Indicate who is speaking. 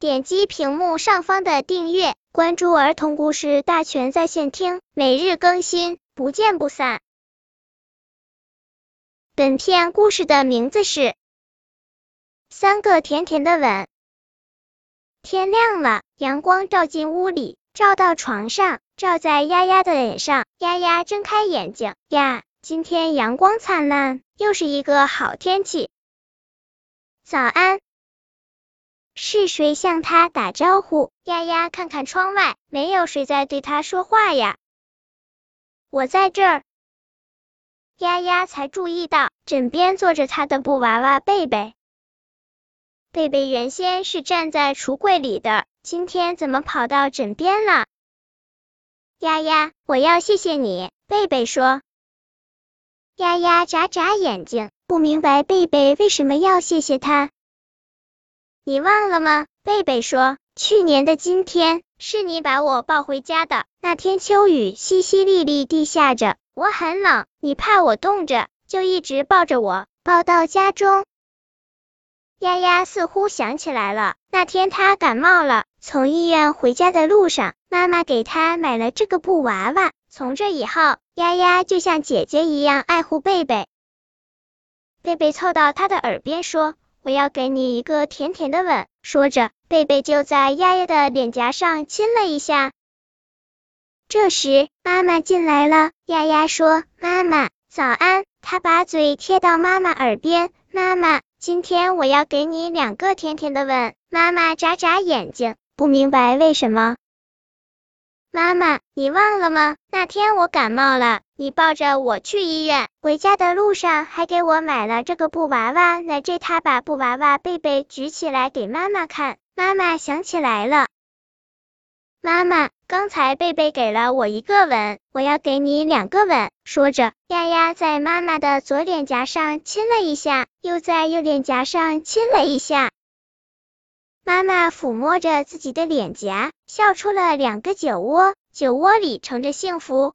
Speaker 1: 点击屏幕上方的订阅，关注儿童故事大全在线听，每日更新，不见不散。本片故事的名字是《三个甜甜的吻》。天亮了，阳光照进屋里，照到床上，照在丫丫的脸上。丫丫睁开眼睛，呀，今天阳光灿烂，又是一个好天气。早安，是谁向他打招呼？丫丫看看窗外，没有谁在对他说话呀。我在这儿。丫丫才注意到，枕边坐着他的布娃娃贝贝。贝贝原先是站在橱柜里的，今天怎么跑到枕边了？丫丫，我要谢谢你，贝贝说。丫丫眨眨眼睛，不明白贝贝为什么要谢谢他。你忘了吗？贝贝说，去年的今天是你把我抱回家的。那天秋雨淅淅沥沥地下着，我很冷，你怕我冻着，就一直抱着我，抱到家中。丫丫似乎想起来了，那天她感冒了，从医院回家的路上，妈妈给她买了这个布娃娃。从这以后，丫丫就像姐姐一样爱护贝贝。贝贝凑到她的耳边说：“我要给你一个甜甜的吻。”说着，贝贝就在丫丫的脸颊上亲了一下。这时，妈妈进来了。丫丫说：“妈妈，早安。”她把嘴贴到妈妈耳边：“妈妈。”今天我要给你两个甜甜的吻。妈妈眨眨眼睛，不明白为什么。妈妈，你忘了吗？那天我感冒了，你抱着我去医院，回家的路上还给我买了这个布娃娃。那这他把布娃娃贝贝举起来给妈妈看，妈妈想起来了。妈妈，刚才贝贝给了我一个吻，我要给你两个吻。说着，丫丫在妈妈的左脸颊上亲了一下，又在右脸颊上亲了一下。妈妈抚摸着自己的脸颊，笑出了两个酒窝，酒窝里盛着幸福。